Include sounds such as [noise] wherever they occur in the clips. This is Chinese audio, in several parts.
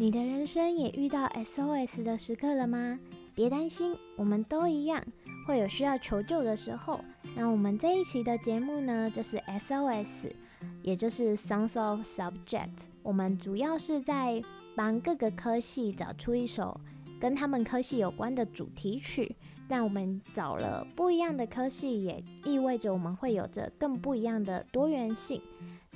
你的人生也遇到 SOS 的时刻了吗？别担心，我们都一样，会有需要求救的时候。那我们这一期的节目呢，就是 SOS，也就是 Songs of Subject。我们主要是在帮各个科系找出一首跟他们科系有关的主题曲。那我们找了不一样的科系，也意味着我们会有着更不一样的多元性。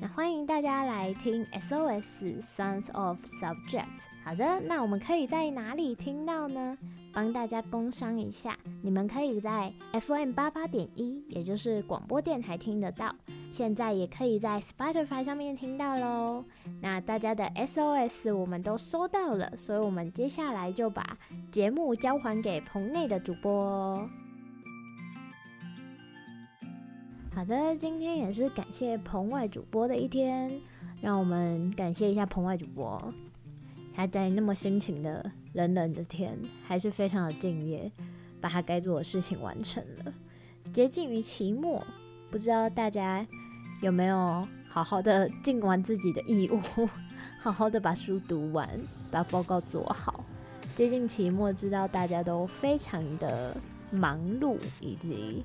那欢迎大家来听 SOS Sounds of Subject。好的，那我们可以在哪里听到呢？帮大家工商一下，你们可以在 FM 八八点一，也就是广播电台听得到。现在也可以在 Spotify 上面听到喽。那大家的 SOS 我们都收到了，所以我们接下来就把节目交还给棚内的主播。好的，今天也是感谢棚外主播的一天，让我们感谢一下棚外主播，他在那么辛勤的冷冷的天，还是非常的敬业，把他该做的事情完成了。接近于期末，不知道大家有没有好好的尽完自己的义务，[laughs] 好好的把书读完，把报告做好。接近期末，知道大家都非常的忙碌，以及。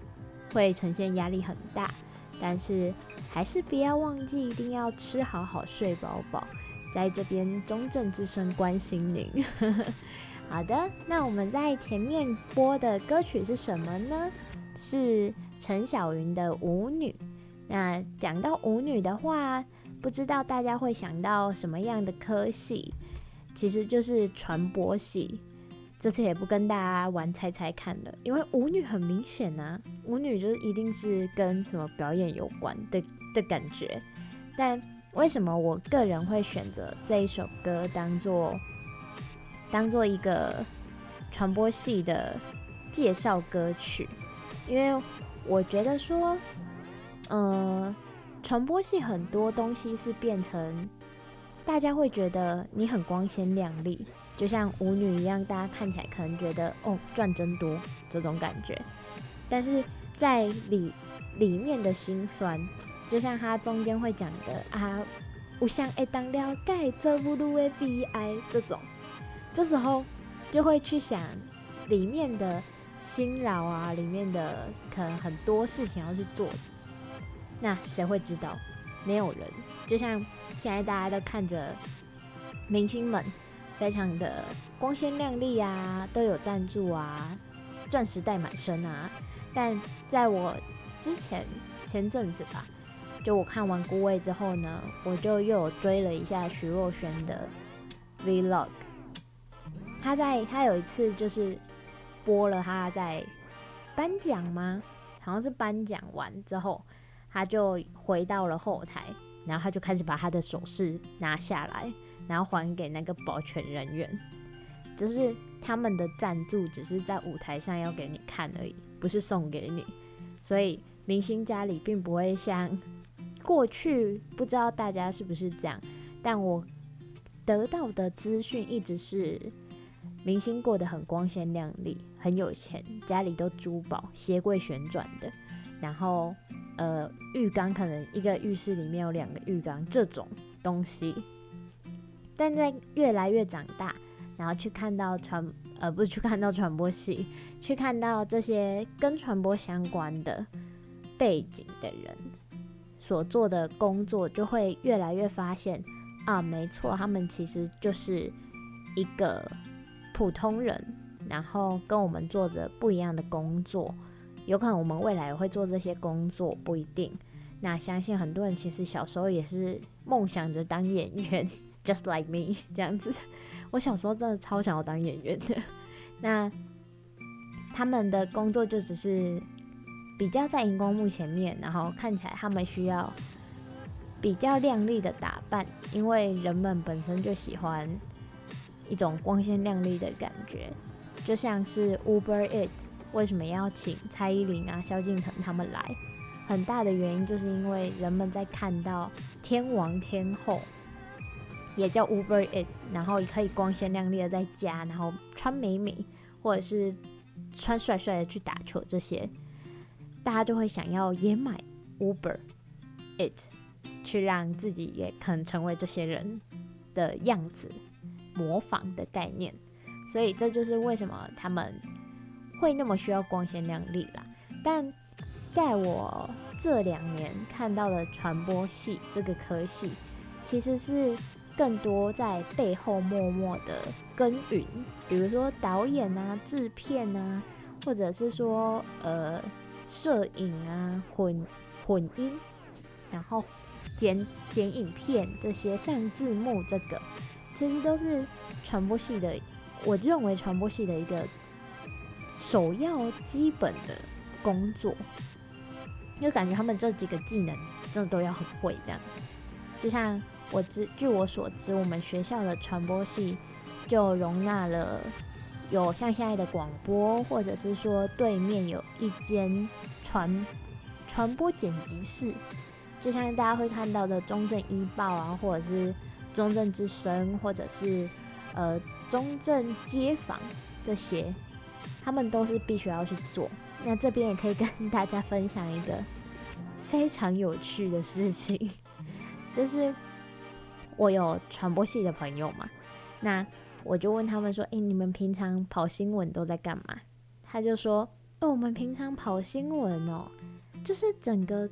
会呈现压力很大，但是还是不要忘记，一定要吃好好、睡饱饱。在这边中正之声关心您。[laughs] 好的，那我们在前面播的歌曲是什么呢？是陈小云的《舞女》。那讲到舞女的话，不知道大家会想到什么样的科系？其实就是传播系。这次也不跟大家玩猜猜看了，因为舞女很明显、啊，舞女就是一定是跟什么表演有关的的感觉。但为什么我个人会选择这一首歌当做当做一个传播系的介绍歌曲？因为我觉得说，呃，传播系很多东西是变成大家会觉得你很光鲜亮丽。就像舞女一样，大家看起来可能觉得哦，赚真多这种感觉，但是在里里面的心酸，就像他中间会讲的啊，我想会当了解这不路的悲哀这种，这时候就会去想里面的辛劳啊，里面的可能很多事情要去做，那谁会知道？没有人。就像现在大家都看着明星们。非常的光鲜亮丽啊，都有赞助啊，钻石戴满身啊。但在我之前前阵子吧，就我看完《孤味》之后呢，我就又有追了一下徐若瑄的 Vlog。他在他有一次就是播了他在颁奖吗？好像是颁奖完之后，他就回到了后台，然后他就开始把他的首饰拿下来。然后还给那个保全人员，就是他们的赞助只是在舞台上要给你看而已，不是送给你。所以明星家里并不会像过去，不知道大家是不是这样，但我得到的资讯一直是明星过得很光鲜亮丽，很有钱，家里都珠宝，鞋柜旋转的，然后呃浴缸可能一个浴室里面有两个浴缸这种东西。但在越来越长大，然后去看到传呃不是去看到传播系，去看到这些跟传播相关的背景的人所做的工作，就会越来越发现啊，没错，他们其实就是一个普通人，然后跟我们做着不一样的工作，有可能我们未来会做这些工作，不一定。那相信很多人其实小时候也是梦想着当演员，just like me [laughs] 这样子。我小时候真的超想要当演员的。那他们的工作就只是比较在荧光幕前面，然后看起来他们需要比较亮丽的打扮，因为人们本身就喜欢一种光鲜亮丽的感觉，就像是 Uber It，为什么要请蔡依林啊、萧敬腾他们来？很大的原因就是因为人们在看到天王天后，也叫 Uber It，然后也可以光鲜亮丽的在家，然后穿美美，或者是穿帅帅的去打球，这些大家就会想要也买 Uber It，去让自己也可能成为这些人的样子，模仿的概念。所以这就是为什么他们会那么需要光鲜亮丽啦，但。在我这两年看到的传播系这个科系，其实是更多在背后默默的耕耘，比如说导演啊、制片啊，或者是说呃摄影啊、混混音，然后剪剪影片这些上字幕，这个其实都是传播系的。我认为传播系的一个首要基本的工作。因为感觉他们这几个技能真的都要很会这样子，就像我知，据我所知，我们学校的传播系就容纳了有像现在的广播，或者是说对面有一间传传播剪辑室，就像大家会看到的中正一报啊，或者是中正之声，或者是呃中正街坊这些，他们都是必须要去做。那这边也可以 [laughs] 跟大家分享一个非常有趣的事情，[laughs] 就是我有传播系的朋友嘛，那我就问他们说：“诶，你们平常跑新闻都在干嘛？”他就说：“哦，我们平常跑新闻哦，就是整个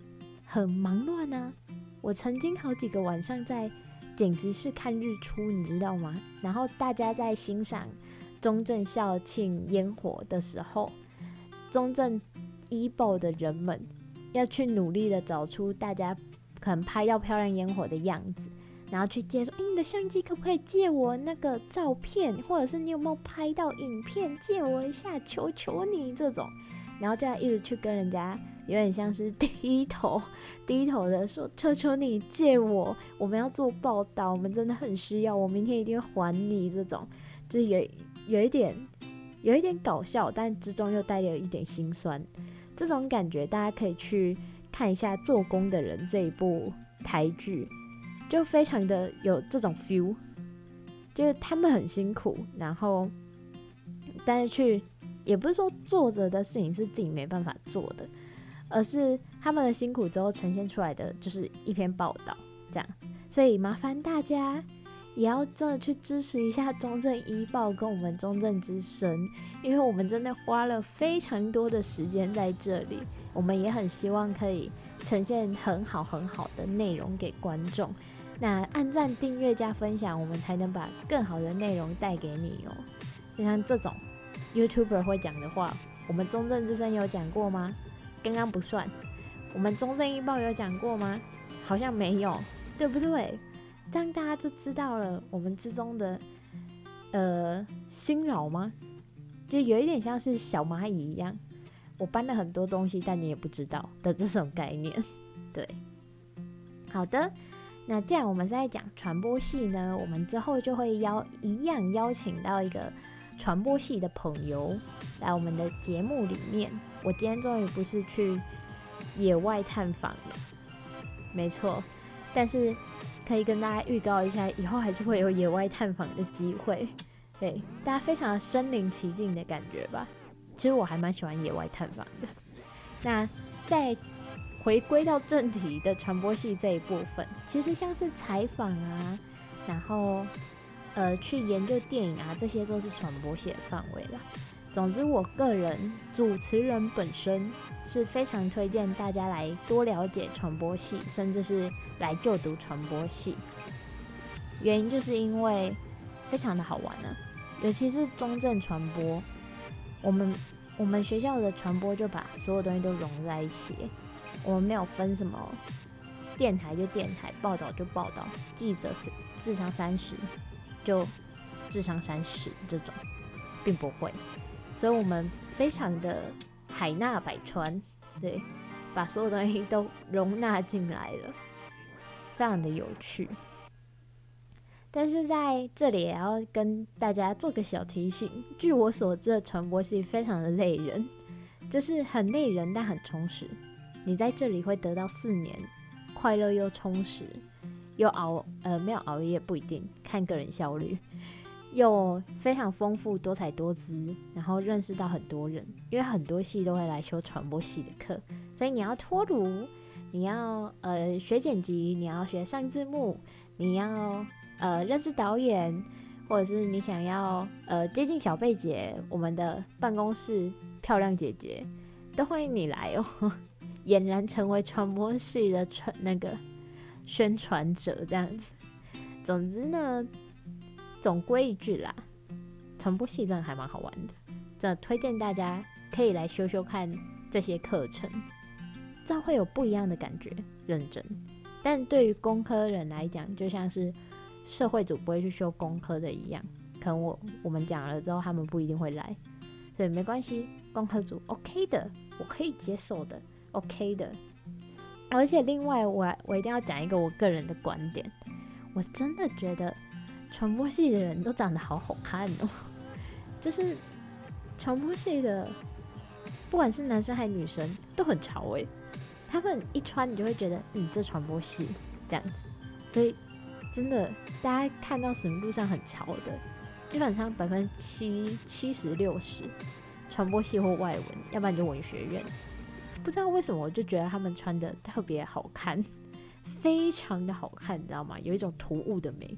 很忙乱啊。我曾经好几个晚上在剪辑室看日出，你知道吗？然后大家在欣赏中正校庆烟火的时候。”中正一报的人们要去努力的找出大家可能拍到漂亮烟火的样子，然后去借说：“诶，你的相机可不可以借我那个照片？或者是你有没有拍到影片？借我一下，求求你这种。”然后这样一直去跟人家有点像是低头 [laughs] 低头的说：“求求你借我，我们要做报道，我们真的很需要，我明天一定会还你。”这种就有有一点。有一点搞笑，但之中又带了一点心酸。这种感觉，大家可以去看一下《做工的人》这一部台剧，就非常的有这种 feel。就是他们很辛苦，然后但是去也不是说做着的事情是自己没办法做的，而是他们的辛苦之后呈现出来的就是一篇报道这样。所以麻烦大家。也要真的去支持一下中正一报跟我们中正之声，因为我们真的花了非常多的时间在这里，我们也很希望可以呈现很好很好的内容给观众。那按赞、订阅、加分享，我们才能把更好的内容带给你哦。就像这种 YouTuber 会讲的话，我们中正之声有讲过吗？刚刚不算。我们中正一报有讲过吗？好像没有，对不对？这样大家就知道了我们之中的呃辛劳吗？就有一点像是小蚂蚁一样，我搬了很多东西，但你也不知道的这种概念。对，好的，那既然我们在讲传播系呢，我们之后就会邀一样邀请到一个传播系的朋友来我们的节目里面。我今天终于不是去野外探访了，没错，但是。可以跟大家预告一下，以后还是会有野外探访的机会，对，大家非常身临其境的感觉吧。其实我还蛮喜欢野外探访的。那在回归到正题的传播系这一部分，其实像是采访啊，然后呃去研究电影啊，这些都是传播系的范围啦。总之，我个人主持人本身是非常推荐大家来多了解传播系，甚至是来就读传播系。原因就是因为非常的好玩呢、啊，尤其是中正传播，我们我们学校的传播就把所有东西都融在一起，我们没有分什么电台就电台，报道就报道，记者智商三十就智商三十这种，并不会。所以我们非常的海纳百川，对，把所有东西都容纳进来了，非常的有趣。但是在这里也要跟大家做个小提醒，据我所知传播系非常的累人，就是很累人但很充实。你在这里会得到四年快乐又充实，又熬呃没有熬夜不一定，看个人效率。又非常丰富多彩多姿，然后认识到很多人，因为很多系都会来修传播系的课，所以你要脱炉，你要呃学剪辑，你要学上字幕，你要呃认识导演，或者是你想要呃接近小贝姐，我们的办公室漂亮姐姐，都欢迎你来哦，俨然成为传播系的传那个宣传者这样子。总之呢。总归一句啦，传播系真的还蛮好玩的，这推荐大家可以来修修看这些课程，这样会有不一样的感觉。认真，但对于工科人来讲，就像是社会组不会去修工科的一样，可能我我们讲了之后，他们不一定会来，所以没关系，工科组 OK 的，我可以接受的，OK 的。而且另外，我我一定要讲一个我个人的观点，我真的觉得。传播系的人都长得好好看哦，[laughs] 就是传播系的，不管是男生还是女生，都很潮哎。他们一穿，你就会觉得，嗯，这传播系这样子。所以真的，大家看到什么路上很潮的，基本上百分之七七十六十，传播系或外文，要不然就文学院。不知道为什么，我就觉得他们穿的特别好看，[laughs] 非常的好看，你知道吗？有一种突兀的美。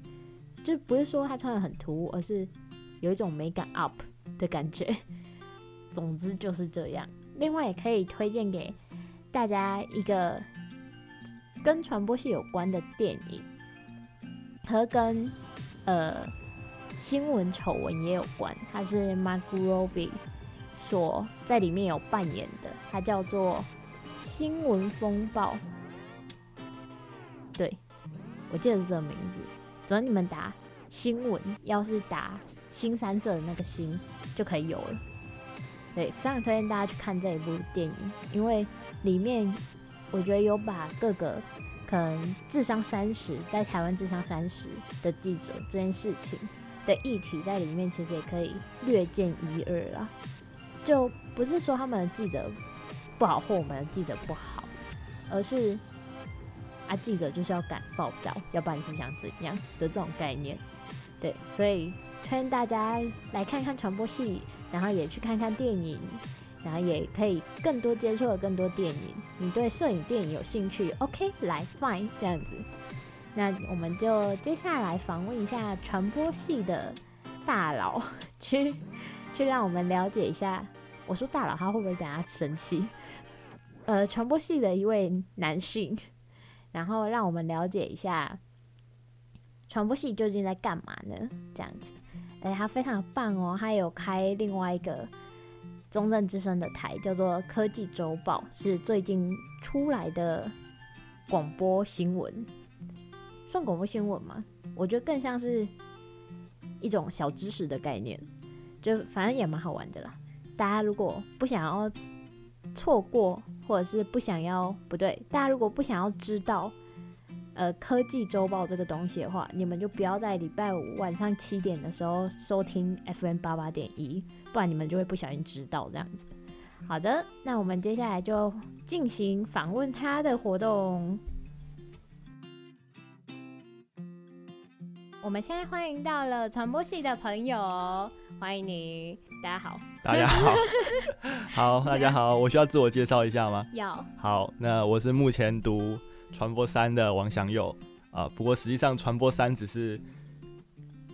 就不是说他穿的很突兀，而是有一种美感 up 的感觉。[laughs] 总之就是这样。另外也可以推荐给大家一个跟传播系有关的电影，和跟呃新闻丑闻也有关。它是 Margot Robbie 所在里面有扮演的，它叫做《新闻风暴》。对，我记得是这个名字。只要你们打新闻，要是打新三色的那个新就可以有了。对，非常推荐大家去看这一部电影，因为里面我觉得有把各个可能智商三十，在台湾智商三十的记者这件事情的议题在里面，其实也可以略见一二啊。就不是说他们的记者不好或我们的记者不好，而是。啊，记者就是要赶报道，要不然是想怎样的这种概念，对，所以推荐大家来看看传播系，然后也去看看电影，然后也可以更多接触了更多电影。你对摄影电影有兴趣？OK，来 fine 这样子。那我们就接下来访问一下传播系的大佬，去去让我们了解一下。我说大佬，他会不会等下生气？[laughs] 呃，传播系的一位男性。然后让我们了解一下传播系究竟在干嘛呢？这样子，哎，他非常棒哦，他有开另外一个中正之声的台，叫做科技周报，是最近出来的广播新闻，算广播新闻吗？我觉得更像是一种小知识的概念，就反正也蛮好玩的啦。大家如果不想要错过。或者是不想要，不对，大家如果不想要知道，呃，科技周报这个东西的话，你们就不要在礼拜五晚上七点的时候收听 FM 八八点一，不然你们就会不小心知道这样子。好的，那我们接下来就进行访问他的活动。我们现在欢迎到了传播系的朋友，欢迎你，大家好，大家好，[laughs] 好，大家好，我需要自我介绍一下吗？要，好，那我是目前读传播三的王祥佑啊，不过实际上传播三只是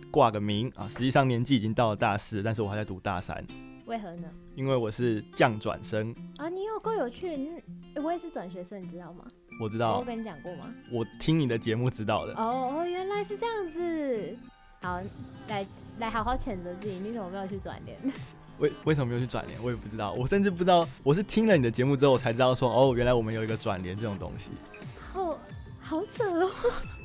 挂个名啊，实际上年纪已经到了大四，但是我还在读大三。为何呢？因为我是降转生啊！你有够有趣，我也是转学生，你知道吗？我知道，我跟你讲过吗？我听你的节目知道的。哦哦，原来是这样子。好，来来好好谴责自己，你怎么没有去转联？[laughs] 为为什么没有去转联？我也不知道，我甚至不知道，我是听了你的节目之后，我才知道说，哦，原来我们有一个转联这种东西。好好扯哦。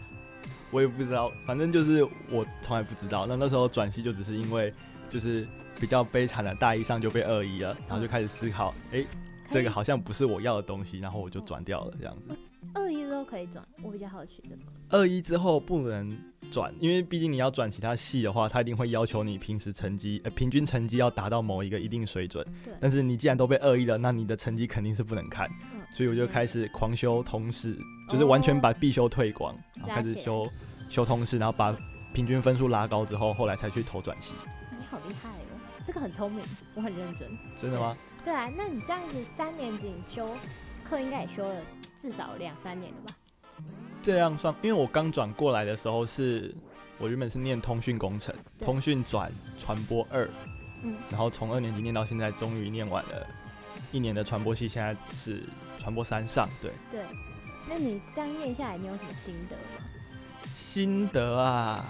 [laughs] 我也不知道，反正就是我从来不知道。那那时候转系就只是因为就是比较悲惨的，大一上就被二一了，然后就开始思考，哎、欸，这个好像不是我要的东西，然后我就转掉了这样子。二一之后可以转，我比较好奇的。二一之后不能转，因为毕竟你要转其他系的话，他一定会要求你平时成绩，呃，平均成绩要达到某一个一定水准。对。但是你既然都被二一了，那你的成绩肯定是不能看。嗯。所以我就开始狂修通识，就是完全把必修退光，然后开始修。修通识，然后把平均分数拉高之后，后来才去投转系。你好厉害哦，这个很聪明，我很认真。真的吗？对，啊，那你这样子三年级修课应该也修了至少两三年了吧？这样算，因为我刚转过来的时候是，我原本是念通讯工程，通讯转传播二，嗯，然后从二年级念到现在，终于念完了一年的传播系，现在是传播三上，对。对，那你这样念下来，你有什么心得吗？心得啊，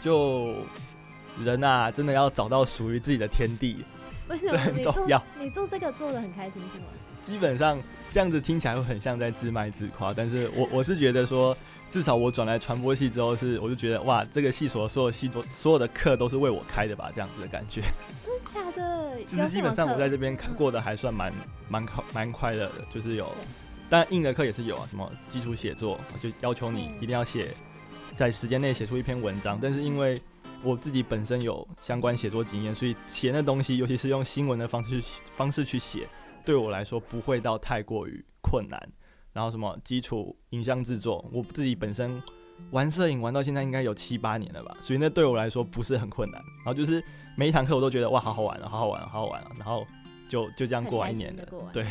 就人啊，真的要找到属于自己的天地，为什么？这很重要。你做这个做的很开心是吗？基本上这样子听起来会很像在自卖自夸，但是我我是觉得说，至少我转来传播系之后是，我就觉得哇，这个系所所有系所有的课都是为我开的吧，这样子的感觉。真的假的？[laughs] 就是基本上我在这边过得还算蛮蛮快蛮快乐的，就是有，但硬的课也是有啊，什么基础写作，就要求你一定要写。在时间内写出一篇文章，但是因为我自己本身有相关写作经验，所以写那东西，尤其是用新闻的方式去方式去写，对我来说不会到太过于困难。然后什么基础影像制作，我自己本身玩摄影玩到现在应该有七八年了吧，所以那对我来说不是很困难。然后就是每一堂课我都觉得哇，好好玩啊，好好玩啊，好好玩啊，然后就就这样过完一年的，对。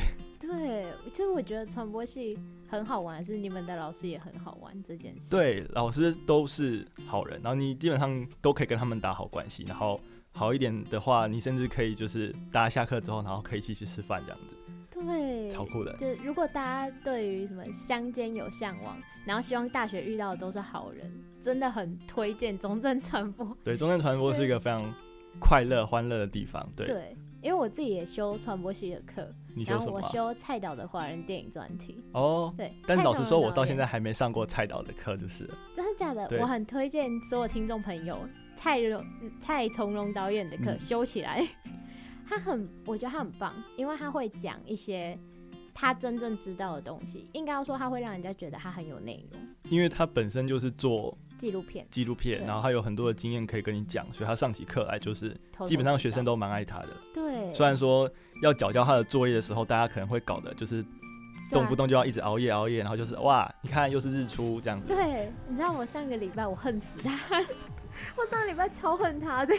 对，其实我觉得传播系很好玩，是你们的老师也很好玩这件事。对，老师都是好人，然后你基本上都可以跟他们打好关系，然后好一点的话，你甚至可以就是大家下课之后，然后可以一起去吃饭这样子。对，超酷的。就如果大家对于什么乡间有向往，然后希望大学遇到的都是好人，真的很推荐中正传播。对，中正传播是一个非常快乐、欢乐的地方。对。对因为我自己也修传播系的课，然后我修蔡导的华人电影专题。哦，对，但是老实说，我到现在还没上过蔡导的课，就是真的假的？我很推荐所有听众朋友蔡荣蔡从容导演的课、嗯、修起来，他很，我觉得他很棒，因为他会讲一些他真正知道的东西，应该要说他会让人家觉得他很有内容，因为他本身就是做。纪录片，纪录片，然后他有很多的经验可以跟你讲，所以他上起课来就是基本上学生都蛮爱他的。对，虽然说要缴交他的作业的时候，大家可能会搞的就是动不动就要一直熬夜熬夜，然后就是哇，你看又是日出这样。子。对，你知道我上个礼拜我恨死他，[laughs] 我上个礼拜超恨他的，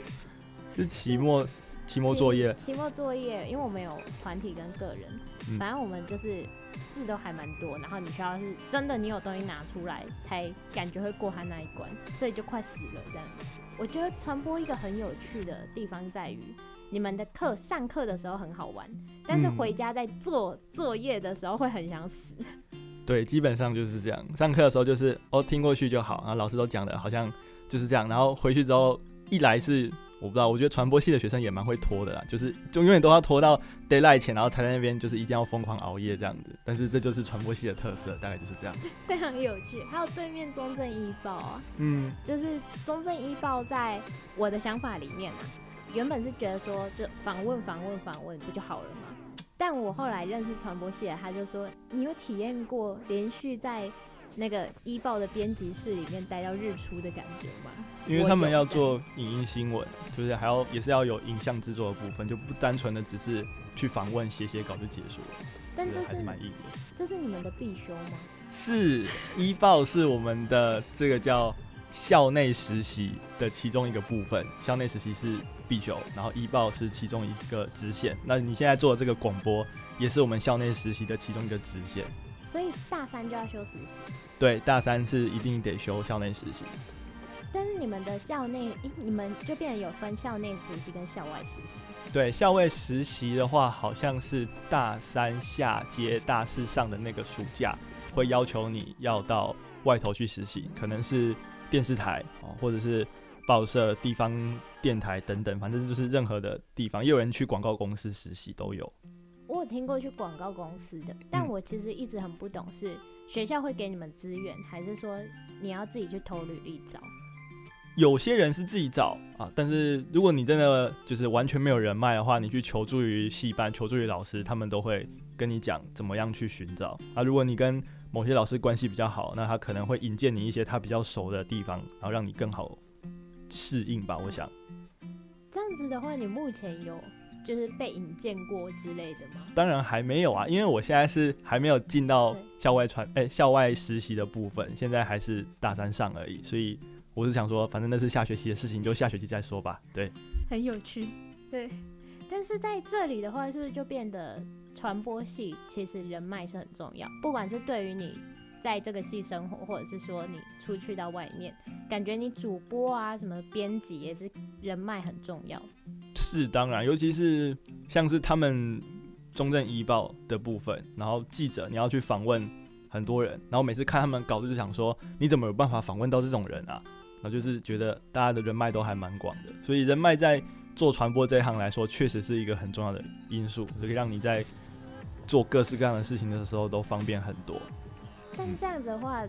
是期末。期末作业，期末作业，因为我们有团体跟个人，嗯、反正我们就是字都还蛮多，然后你需要是真的，你有东西拿出来才感觉会过他那一关，所以就快死了这样子。我觉得传播一个很有趣的地方在于，你们的课上课的时候很好玩，但是回家在做作业的时候会很想死。嗯、[laughs] 对，基本上就是这样。上课的时候就是哦听过去就好，然后老师都讲的好像就是这样，然后回去之后一来是。我不知道，我觉得传播系的学生也蛮会拖的啦，就是就永远都要拖到 d a y l i g h t 前，然后才在那边就是一定要疯狂熬夜这样子。但是这就是传播系的特色，大概就是这样。[laughs] 非常有趣，还有对面中正一报啊，嗯，就是中正一报在我的想法里面啊，原本是觉得说就访问访问访问不就好了吗？但我后来认识传播系的，他就说你有体验过连续在。那个一报的编辑室里面待到日出的感觉吗？因为他们要做影音新闻，就是还要也是要有影像制作的部分，就不单纯的只是去访问写写稿就结束了。但这是蛮硬的。这是你们的必修吗？是，一报是我们的这个叫校内实习的其中一个部分，校内实习是必修，然后一报是其中一个支线。那你现在做的这个广播，也是我们校内实习的其中一个支线。所以大三就要修实习。对，大三是一定得修校内实习。但是你们的校内，你们就变得有分校内实习跟校外实习。对，校外实习的话，好像是大三下接大四上的那个暑假，会要求你要到外头去实习，可能是电视台哦，或者是报社、地方电台等等，反正就是任何的地方，也有人去广告公司实习都有。我有听过去广告公司的，但我其实一直很不懂，是学校会给你们资源，还是说你要自己去投履历找？有些人是自己找啊，但是如果你真的就是完全没有人脉的话，你去求助于戏班、求助于老师，他们都会跟你讲怎么样去寻找啊。如果你跟某些老师关系比较好，那他可能会引荐你一些他比较熟的地方，然后让你更好适应吧。我想这样子的话，你目前有就是被引荐过之类的吗？当然还没有啊，因为我现在是还没有进到校外传哎、欸、校外实习的部分，现在还是大三上而已，所以。我是想说，反正那是下学期的事情，就下学期再说吧。对，很有趣。对，但是在这里的话，是不是就变得传播系其实人脉是很重要？不管是对于你在这个系生活，或者是说你出去到外面，感觉你主播啊，什么编辑也是人脉很重要。是当然，尤其是像是他们中正医报的部分，然后记者你要去访问很多人，然后每次看他们稿子就想说，你怎么有办法访问到这种人啊？那就是觉得大家的人脉都还蛮广的，所以人脉在做传播这一行来说，确实是一个很重要的因素，可以让你在做各式各样的事情的时候都方便很多。但这样子的话，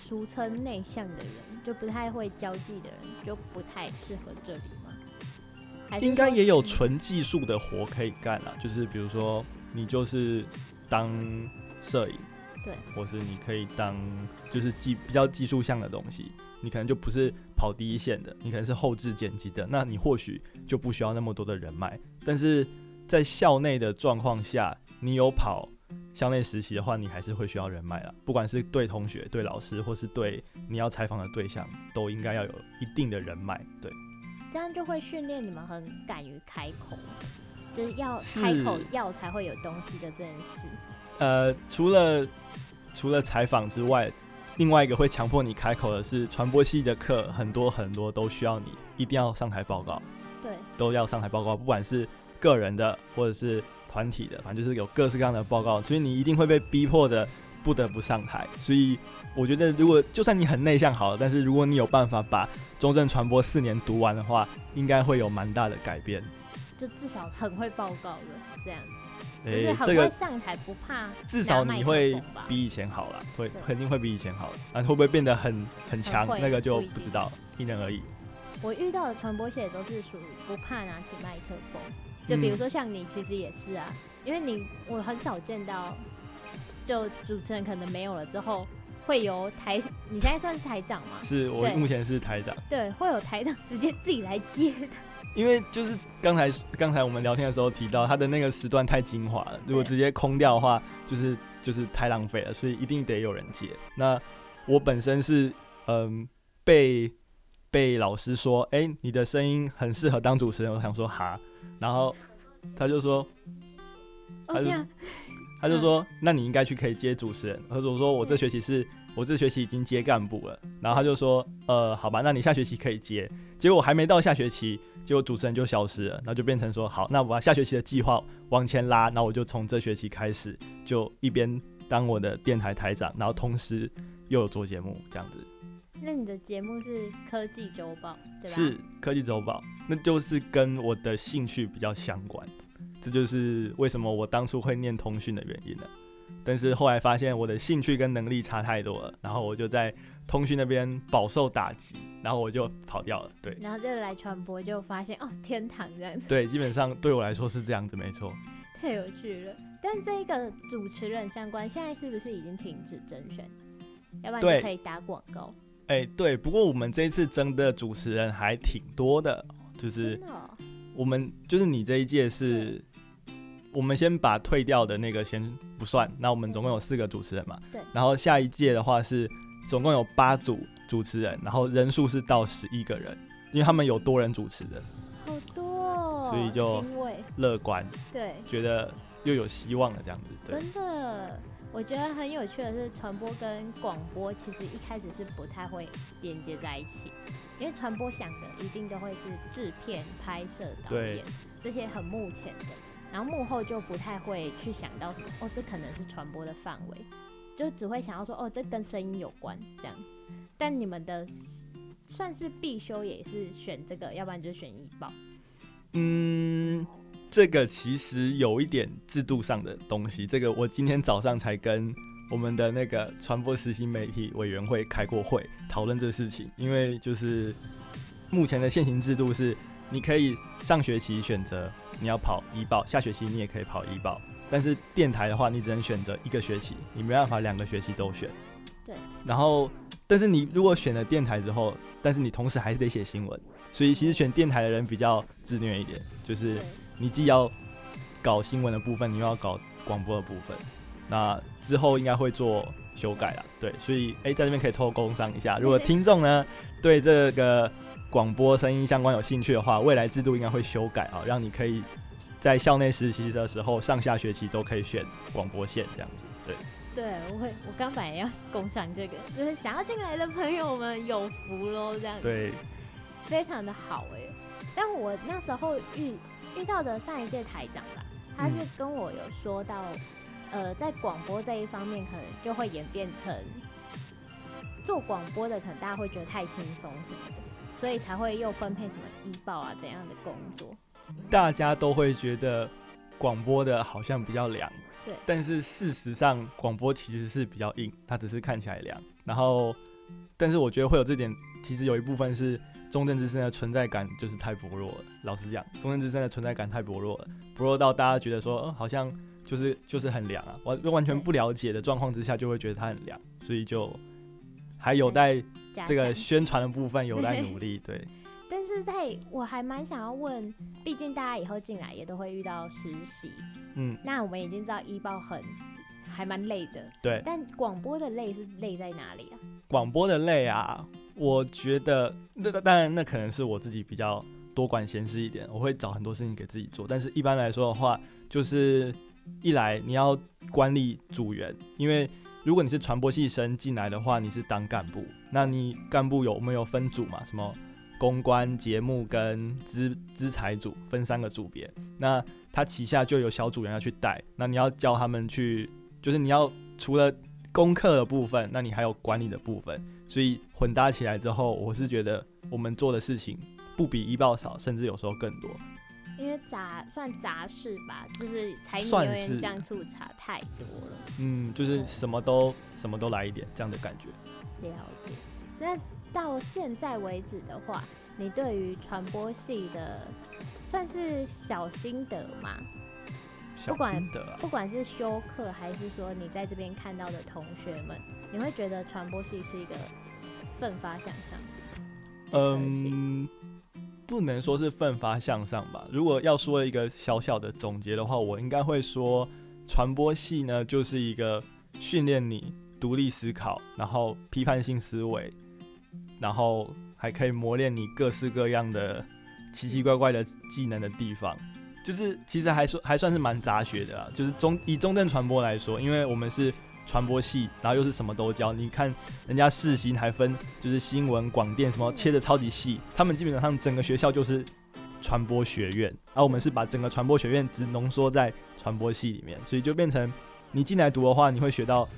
俗称内向的人，就不太会交际的人，就不太适合这里吗？应该也有纯技术的活可以干啊，就是比如说你就是当摄影。对，或是你可以当就是技比较技术项的东西，你可能就不是跑第一线的，你可能是后置剪辑的，那你或许就不需要那么多的人脉。但是在校内的状况下，你有跑校内实习的话，你还是会需要人脉啊，不管是对同学、对老师，或是对你要采访的对象，都应该要有一定的人脉。对，这样就会训练你们很敢于开口，就是要开口要才会有东西的这件事。呃，除了除了采访之外，另外一个会强迫你开口的是传播系的课，很多很多都需要你一定要上台报告。对，都要上台报告，不管是个人的或者是团体的，反正就是有各式各样的报告，所以你一定会被逼迫的不得不上台。所以我觉得，如果就算你很内向好了，但是如果你有办法把中正传播四年读完的话，应该会有蛮大的改变。就至少很会报告了，这样子。就是很会上台，不怕。至少你会比以前好了，会肯定会比以前好了。啊，会不会变得很很强？那个就不知道，因人而异。我遇到的传播系都是属于不怕拿起麦克风，就比如说像你，其实也是啊，嗯、因为你我很少见到，就主持人可能没有了之后，会由台，你现在算是台长吗？是我目前是台长。对，会有台长直接自己来接的。因为就是刚才刚才我们聊天的时候提到，他的那个时段太精华了，如果直接空掉的话，就是就是太浪费了，所以一定得有人接。那我本身是嗯被被老师说，哎、欸，你的声音很适合当主持人，我想说哈，然后他就说，他就他就说，那你应该去可以接主持人。他说，我说我这学期是我这学期已经接干部了，然后他就说，呃，好吧，那你下学期可以接。结果还没到下学期。结果主持人就消失了，然后就变成说好，那我把下学期的计划往前拉，然后我就从这学期开始，就一边当我的电台台长，然后同时又有做节目这样子。那你的节目是科技周报，对吧？是科技周报，那就是跟我的兴趣比较相关，这就是为什么我当初会念通讯的原因了。但是后来发现我的兴趣跟能力差太多了，然后我就在通讯那边饱受打击。然后我就跑掉了，对。然后就来传播，就发现哦，天堂这样子。[laughs] 对，基本上对我来说是这样子，没错。太有趣了。但这一个主持人相关，现在是不是已经停止甄选？要不然就可以打广告。哎，对。不过我们这一次征的主持人还挺多的，就是我们就是你这一届是，我们先把退掉的那个先不算，那我们总共有四个主持人嘛。对。然后下一届的话是总共有八组。主持人，然后人数是到十一个人，因为他们有多人主持的，好多哦，所以就乐观，对，觉得又有希望了这样子。真的，我觉得很有趣的是，传播跟广播其实一开始是不太会连接在一起，因为传播想的一定都会是制片、拍摄、导演这些很目前的，然后幕后就不太会去想到什么哦，这可能是传播的范围，就只会想要说哦，这跟声音有关这样子。但你们的算是必修也是选这个，要不然就选艺报。嗯。这个其实有一点制度上的东西，这个我今天早上才跟我们的那个传播实习媒体委员会开过会，讨论这事情。因为就是目前的现行制度是，你可以上学期选择你要跑医报，下学期你也可以跑医报，但是电台的话，你只能选择一个学期，你没办法两个学期都选。对。然后，但是你如果选了电台之后，但是你同时还是得写新闻，所以其实选电台的人比较自虐一点，就是。你既要搞新闻的部分，你又要搞广播的部分，那之后应该会做修改啦。对，所以哎、欸，在这边可以偷工商一下，如果听众呢对这个广播声音相关有兴趣的话，未来制度应该会修改啊，让你可以在校内实习的时候，上下学期都可以选广播线这样子。对，对我会，我刚本来要共享这个，就是想要进来的朋友们有福喽，这样子。对，非常的好哎、欸，但我那时候遇。遇到的上一届台长吧，他是跟我有说到，嗯、呃，在广播这一方面，可能就会演变成做广播的，可能大家会觉得太轻松什么的，所以才会又分配什么医报啊怎样的工作。大家都会觉得广播的好像比较凉，对，但是事实上广播其实是比较硬，它只是看起来凉。然后，但是我觉得会有这点，其实有一部分是。中正之声的存在感就是太薄弱了。老实讲，中正之声的存在感太薄弱了，薄弱到大家觉得说，嗯，好像就是就是很凉啊。完完全不了解的状况之下，就会觉得它很凉，所以就还有待这个宣传的部分有待努力。[laughs] 对。但是在我还蛮想要问，毕竟大家以后进来也都会遇到实习，嗯，那我们已经知道医报很还蛮累的，对。但广播的累是累在哪里啊？广播的累啊。我觉得那当然，那可能是我自己比较多管闲事一点，我会找很多事情给自己做。但是一般来说的话，就是一来你要管理组员，因为如果你是传播系生进来的话，你是当干部，那你干部有我们有分组嘛？什么公关、节目跟资资财组分三个组别，那他旗下就有小组员要去带，那你要教他们去，就是你要除了功课的部分，那你还有管理的部分。所以混搭起来之后，我是觉得我们做的事情不比医报少，甚至有时候更多。因为杂算杂事吧，就是柴米油盐酱醋茶太多了。嗯，就是什么都什么都来一点这样的感觉。了解。那到现在为止的话，你对于传播系的算是小心得吗？不管不管是修课还是说你在这边看到的同学们，你会觉得传播系是一个奋发向上？嗯，不能说是奋发向上吧。如果要说一个小小的总结的话，我应该会说，传播系呢就是一个训练你独立思考，然后批判性思维，然后还可以磨练你各式各样的奇奇怪怪的技能的地方。就是其实还说还算是蛮杂学的啦，就是中以中正传播来说，因为我们是传播系，然后又是什么都教。你看人家世新还分就是新闻、广电什么切的超级细，他们基本上整个学校就是传播学院，而我们是把整个传播学院只浓缩在传播系里面，所以就变成你进来读的话，你会学到，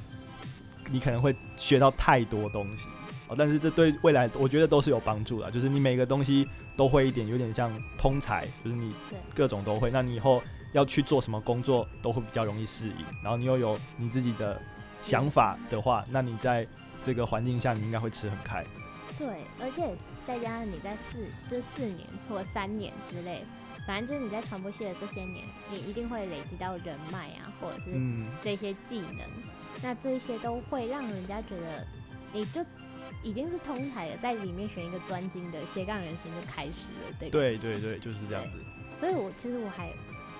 你可能会学到太多东西哦。但是这对未来我觉得都是有帮助的，就是你每个东西都会一点，有点像通才，就是你各种都会。那你以后要去做什么工作都会比较容易适应。然后你又有你自己的想法的话，那你在这个环境下你应该会吃很开。对，而且再加上你在四这四年或者三年之类，反正就是你在传播系的这些年，你一定会累积到人脉啊，或者是这些技能。嗯、那这些都会让人家觉得你就。已经是通才了，在里面选一个专精的斜杠人生就开始了，对对对对，就是这样子。所以我其实我还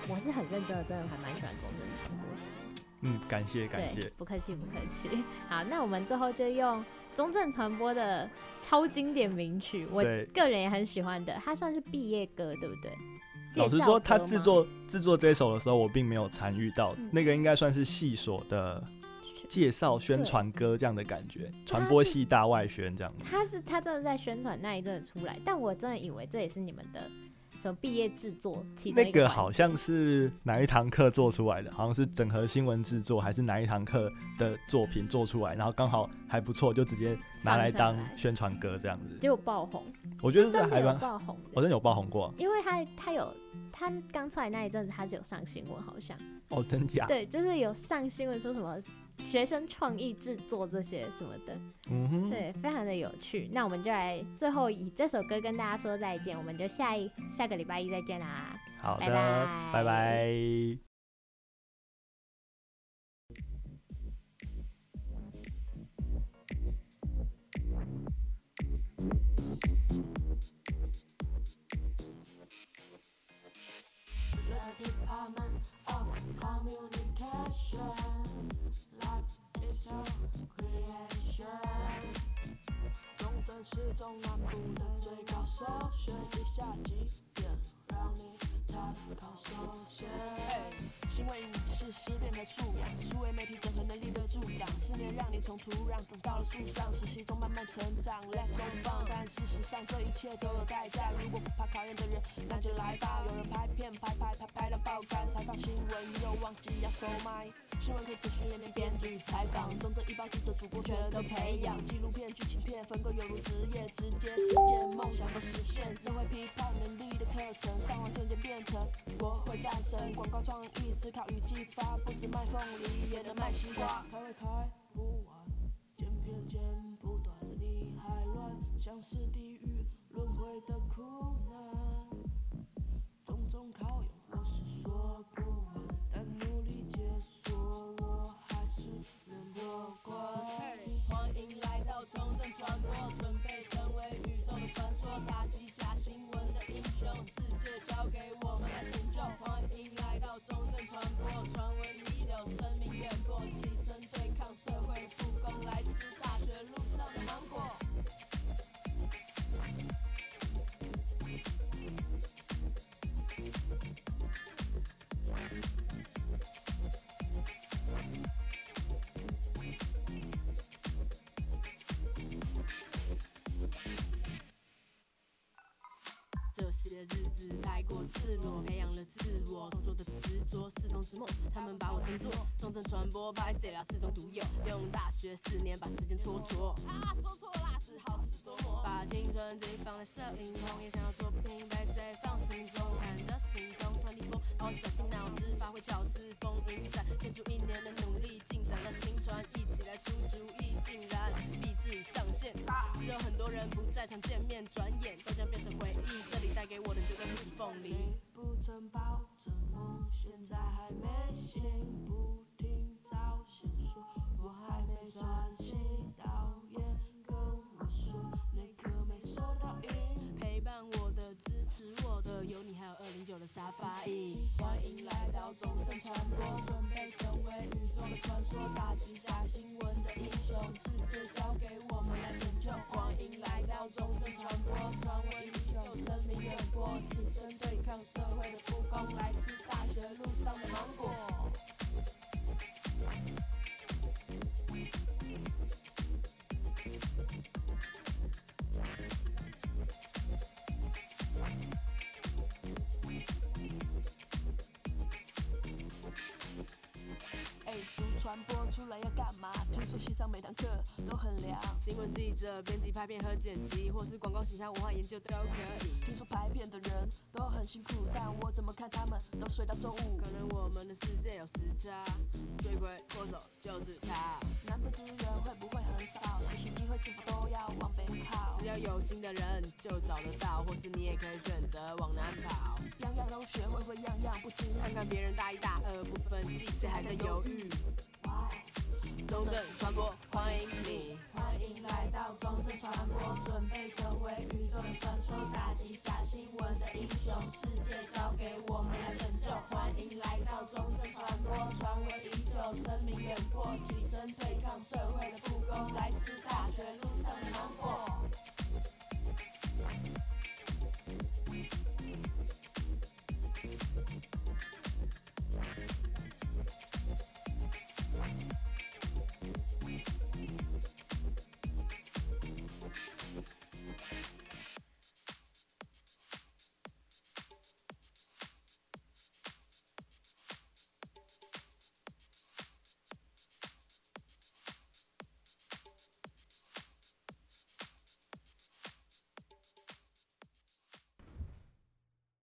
我是很认真的，真的还蛮喜欢中正传播系。嗯，感谢感谢，不客气不客气。好，那我们最后就用中正传播的超经典名曲，我个人也很喜欢的，它算是毕业歌，对不对？老实说，他制作制作这首的时候，我并没有参与到，嗯、那个应该算是系所的介绍宣传歌这样的感觉，传播系大外宣这样。他是他真的在宣传那一阵出来，但我真的以为这也是你们的。什么毕业制作？那个好像是哪一堂课做出来的？好像是整合新闻制作，还是哪一堂课的作品做出来？然后刚好还不错，就直接拿来当宣传歌这样子。结果爆红，我觉得这还蛮爆红。我真的有爆红过，因为他他有他刚出来那一阵子，他是有上新闻，好像。哦，真假？对，就是有上新闻说什么。学生创意制作这些什么的，嗯哼，对，非常的有趣。那我们就来最后以这首歌跟大家说再见，我们就下一下个礼拜一再见啦。好的，拜拜。拜拜。是中南部的最高手，学习下几点让你参考首选。新闻是十点的素养，数位媒体整合能力的助长，四年让你从土壤走到了树上，实习中慢慢成长。Let's go fun，但事实上这一切都有代价。如果不怕考验的人，那就来吧。有人拍片拍拍拍拍到爆肝，采访新闻又忘记要收麦。新闻可以持续连绵编辑采访，中正一报记者主播全都培养。纪录片、剧情片，分割犹如职业，直接实践梦想的实现。社会批判能力的课程，上网瞬间变成国会战神。广告创意思考与激发，不止卖凤梨，也能卖西瓜。开会开不完，剪片剪不断，理还乱，像是地狱轮回的苦子太过赤裸，培养了自我创作的执着，是种之梦，他们把我称作重症传播，拍谢了四种独有，用大学四年把时间蹉跎。啊，说错啦，是好事多磨，把青春寄放在摄影棚，也想要作品被谁放心中，看着心动24，我小心脑子发挥巧思，风云在，献出一年的努力进展了新传，一起来出主意，竟然励志上线。只有很多人不在场见面，曾抱着梦，现在还没醒，不听早先说，我还没专心。导演跟我说，那颗没收到音。陪伴我的、支持我的，有你还有二零九的沙发椅。欢迎来到中正传播，准备成为宇宙的传说，打击假新闻的英雄，世界交给我们来拯救。欢迎来到中让社会的不公，来吃大学路上的芒果。传播出来要干嘛？听说系上每堂课都很凉。新闻记者、编辑、拍片和剪辑，或是广告、形象、文化研究都可以。听说拍片的人都很辛苦，但我怎么看他们都睡到中午。可能我们的世界有时差，罪魁祸首就是他。南部资源会不会很少？实习机会是否都要往北跑？只要有心的人就找得到，或是你也可以选择往南跑。样样都学会，会样样不精。看看别人大一大二不分系，谁还在犹豫？中正传播，欢迎你！欢迎来到中正传播，准备成为宇宙的传说，打击假新闻的英雄，世界交给我们来拯救。欢迎来到中正传播，传闻已久，声名远播，起身对抗社会的不公，来自大学路上的芒果。